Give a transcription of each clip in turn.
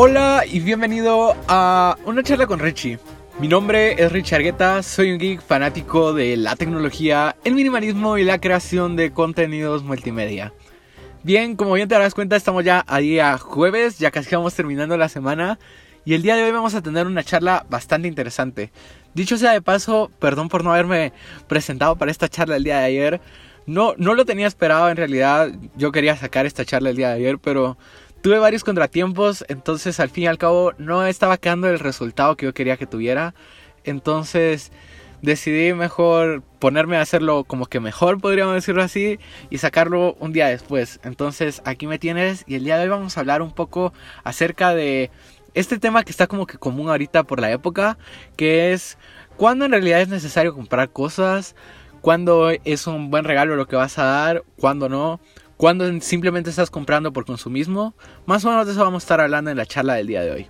Hola y bienvenido a una charla con Richie. Mi nombre es Richie Argueta, soy un geek fanático de la tecnología, el minimalismo y la creación de contenidos multimedia. Bien, como bien te darás cuenta, estamos ya a día jueves, ya casi vamos terminando la semana y el día de hoy vamos a tener una charla bastante interesante. Dicho sea de paso, perdón por no haberme presentado para esta charla el día de ayer. No, no lo tenía esperado en realidad, yo quería sacar esta charla el día de ayer, pero tuve varios contratiempos, entonces al fin y al cabo no estaba quedando el resultado que yo quería que tuviera. Entonces decidí mejor ponerme a hacerlo como que mejor, podríamos decirlo así, y sacarlo un día después. Entonces aquí me tienes y el día de hoy vamos a hablar un poco acerca de este tema que está como que común ahorita por la época, que es cuándo en realidad es necesario comprar cosas, cuándo es un buen regalo lo que vas a dar, cuándo no cuando simplemente estás comprando por consumismo. Más o menos de eso vamos a estar hablando en la charla del día de hoy.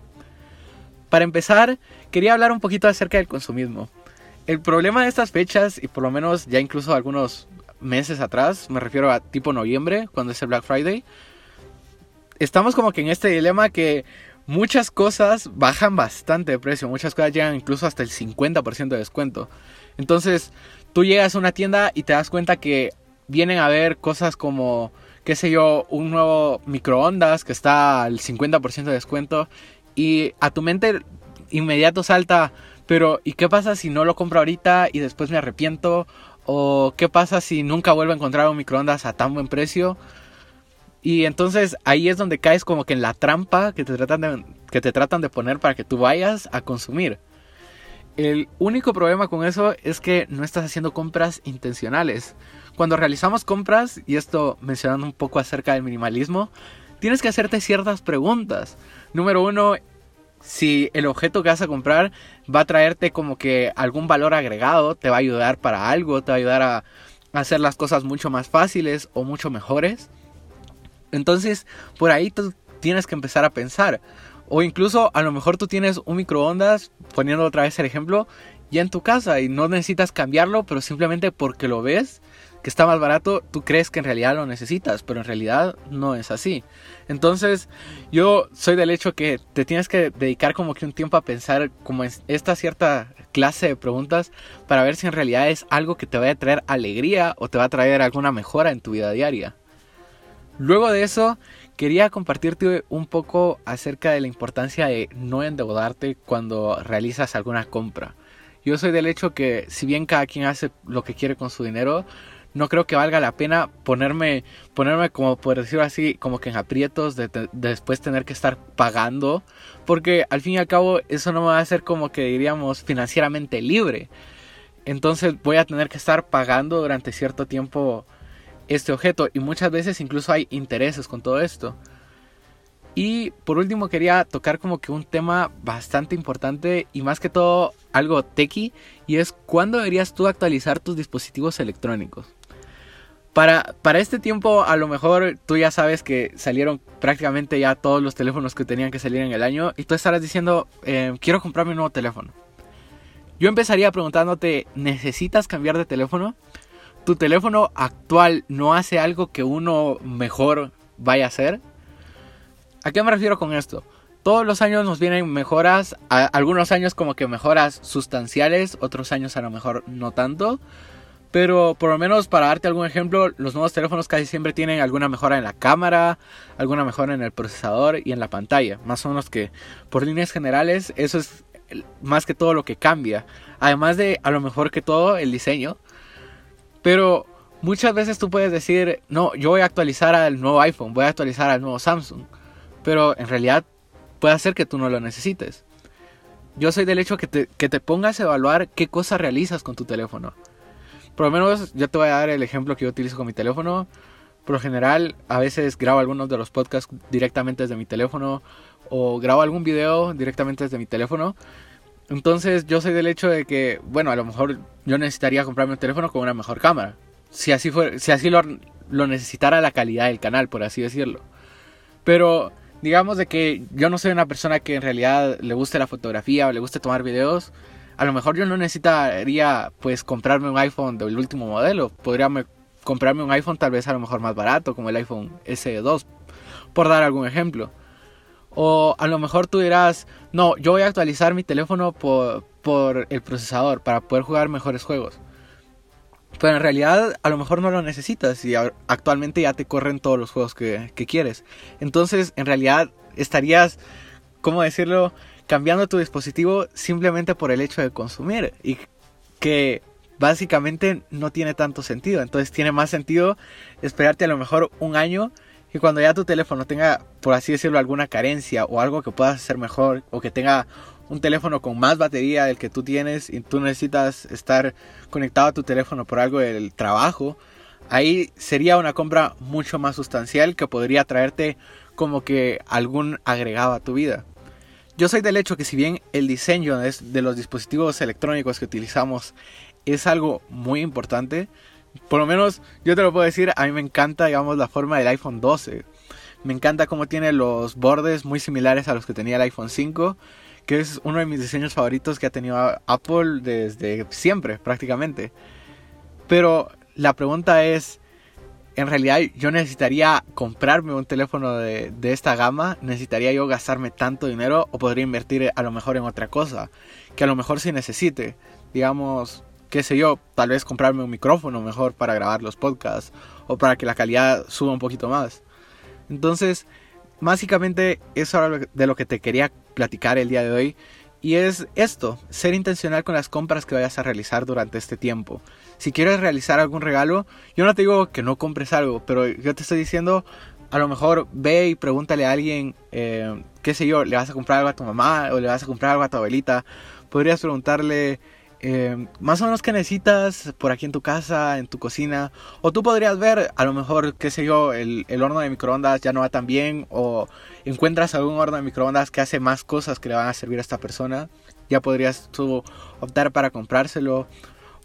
Para empezar, quería hablar un poquito acerca del consumismo. El problema de estas fechas, y por lo menos ya incluso algunos meses atrás, me refiero a tipo noviembre, cuando es el Black Friday, estamos como que en este dilema que muchas cosas bajan bastante de precio, muchas cosas llegan incluso hasta el 50% de descuento. Entonces, tú llegas a una tienda y te das cuenta que vienen a ver cosas como, qué sé yo, un nuevo microondas que está al 50% de descuento y a tu mente inmediato salta, pero ¿y qué pasa si no lo compro ahorita y después me arrepiento? ¿O qué pasa si nunca vuelvo a encontrar un microondas a tan buen precio? Y entonces ahí es donde caes como que en la trampa que te tratan de, que te tratan de poner para que tú vayas a consumir. El único problema con eso es que no estás haciendo compras intencionales. Cuando realizamos compras, y esto mencionando un poco acerca del minimalismo, tienes que hacerte ciertas preguntas. Número uno, si el objeto que vas a comprar va a traerte como que algún valor agregado, te va a ayudar para algo, te va a ayudar a hacer las cosas mucho más fáciles o mucho mejores. Entonces, por ahí tú tienes que empezar a pensar. O incluso a lo mejor tú tienes un microondas, poniendo otra vez el ejemplo, ya en tu casa y no necesitas cambiarlo, pero simplemente porque lo ves que está más barato, tú crees que en realidad lo necesitas, pero en realidad no es así. Entonces, yo soy del hecho que te tienes que dedicar como que un tiempo a pensar como esta cierta clase de preguntas para ver si en realidad es algo que te va a traer alegría o te va a traer alguna mejora en tu vida diaria. Luego de eso, quería compartirte un poco acerca de la importancia de no endeudarte cuando realizas alguna compra. Yo soy del hecho que si bien cada quien hace lo que quiere con su dinero, no creo que valga la pena ponerme, ponerme como por decirlo así, como que en aprietos de, después tener que estar pagando, porque al fin y al cabo eso no me va a hacer como que diríamos financieramente libre. Entonces voy a tener que estar pagando durante cierto tiempo este objeto y muchas veces incluso hay intereses con todo esto. Y por último quería tocar como que un tema bastante importante y más que todo algo techy y es cuándo deberías tú actualizar tus dispositivos electrónicos. Para, para este tiempo a lo mejor tú ya sabes que salieron prácticamente ya todos los teléfonos que tenían que salir en el año y tú estarás diciendo eh, quiero comprarme un nuevo teléfono. Yo empezaría preguntándote, ¿necesitas cambiar de teléfono? Tu teléfono actual no hace algo que uno mejor vaya a hacer. ¿A qué me refiero con esto? Todos los años nos vienen mejoras, algunos años como que mejoras sustanciales, otros años a lo mejor no tanto. Pero por lo menos para darte algún ejemplo, los nuevos teléfonos casi siempre tienen alguna mejora en la cámara, alguna mejora en el procesador y en la pantalla. Más o menos que por líneas generales eso es más que todo lo que cambia. Además de a lo mejor que todo el diseño. Pero muchas veces tú puedes decir, no, yo voy a actualizar al nuevo iPhone, voy a actualizar al nuevo Samsung. Pero en realidad puede ser que tú no lo necesites. Yo soy del hecho que te, que te pongas a evaluar qué cosas realizas con tu teléfono. Por lo menos yo te voy a dar el ejemplo que yo utilizo con mi teléfono. Por lo general, a veces grabo algunos de los podcasts directamente desde mi teléfono o grabo algún video directamente desde mi teléfono. Entonces yo soy del hecho de que, bueno, a lo mejor yo necesitaría comprarme un teléfono con una mejor cámara. Si así, fue, si así lo, lo necesitara la calidad del canal, por así decirlo. Pero digamos de que yo no soy una persona que en realidad le guste la fotografía o le guste tomar videos. A lo mejor yo no necesitaría pues comprarme un iPhone del último modelo. Podría comprarme un iPhone tal vez a lo mejor más barato, como el iPhone SE2, por dar algún ejemplo. O a lo mejor tú dirás, no, yo voy a actualizar mi teléfono por, por el procesador para poder jugar mejores juegos. Pero en realidad a lo mejor no lo necesitas y actualmente ya te corren todos los juegos que, que quieres. Entonces en realidad estarías, ¿cómo decirlo? Cambiando tu dispositivo simplemente por el hecho de consumir. Y que básicamente no tiene tanto sentido. Entonces tiene más sentido esperarte a lo mejor un año y cuando ya tu teléfono tenga, por así decirlo, alguna carencia o algo que puedas hacer mejor o que tenga un teléfono con más batería del que tú tienes y tú necesitas estar conectado a tu teléfono por algo del trabajo, ahí sería una compra mucho más sustancial que podría traerte como que algún agregado a tu vida. Yo soy del hecho que si bien el diseño de los dispositivos electrónicos que utilizamos es algo muy importante, por lo menos yo te lo puedo decir, a mí me encanta, digamos, la forma del iPhone 12. Me encanta cómo tiene los bordes muy similares a los que tenía el iPhone 5 que es uno de mis diseños favoritos que ha tenido Apple desde siempre, prácticamente. Pero la pregunta es, en realidad yo necesitaría comprarme un teléfono de, esta gama, necesitaría yo gastarme tanto dinero o podría invertir a lo mejor en otra cosa, que a lo mejor sí necesite, digamos, qué sé yo, tal vez comprarme un micrófono mejor para grabar los podcasts o para que la calidad suba un poquito más. Entonces, Básicamente eso era de lo que te quería platicar el día de hoy. Y es esto, ser intencional con las compras que vayas a realizar durante este tiempo. Si quieres realizar algún regalo, yo no te digo que no compres algo, pero yo te estoy diciendo, a lo mejor ve y pregúntale a alguien, eh, qué sé yo, le vas a comprar algo a tu mamá o le vas a comprar algo a tu abuelita. Podrías preguntarle, eh, más o menos que necesitas por aquí en tu casa, en tu cocina. O tú podrías ver, a lo mejor, qué sé yo, el, horno de microondas ya no va tan bien. O encuentras algún horno de microondas que hace más cosas que le van a servir a esta persona. Ya podrías tú optar para comprárselo.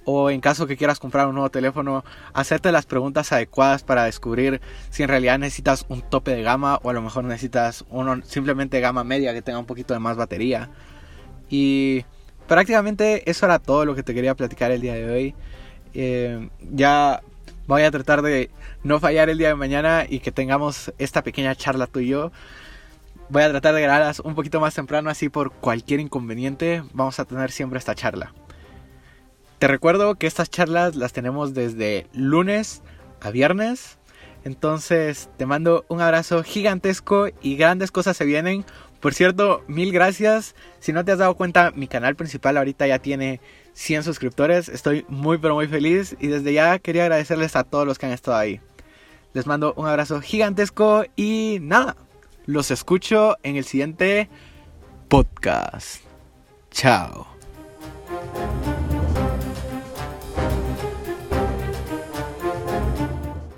O en caso que quieras comprar un nuevo teléfono, hacerte las preguntas adecuadas para descubrir si en realidad necesitas un tope de gama o a lo mejor necesitas uno simplemente gama media que tenga un poquito de más batería. Y prácticamente eso era todo lo que te quería platicar el día de hoy. Eh, ya voy a tratar de no fallar el día de mañana y que tengamos esta pequeña charla tú y yo. Voy a tratar de grabarlas un poquito más temprano, así por cualquier inconveniente vamos a tener siempre esta charla. Te recuerdo que estas charlas las tenemos desde lunes a viernes. Entonces te mando un abrazo gigantesco y grandes cosas se vienen. Por cierto, mil gracias. Si no te has dado cuenta, mi canal principal ahorita ya tiene 100 suscriptores. Estoy muy pero muy feliz y desde ya quería agradecerles a todos los que han estado ahí. Les mando un abrazo gigantesco y nada, los escucho en el siguiente podcast. Chao.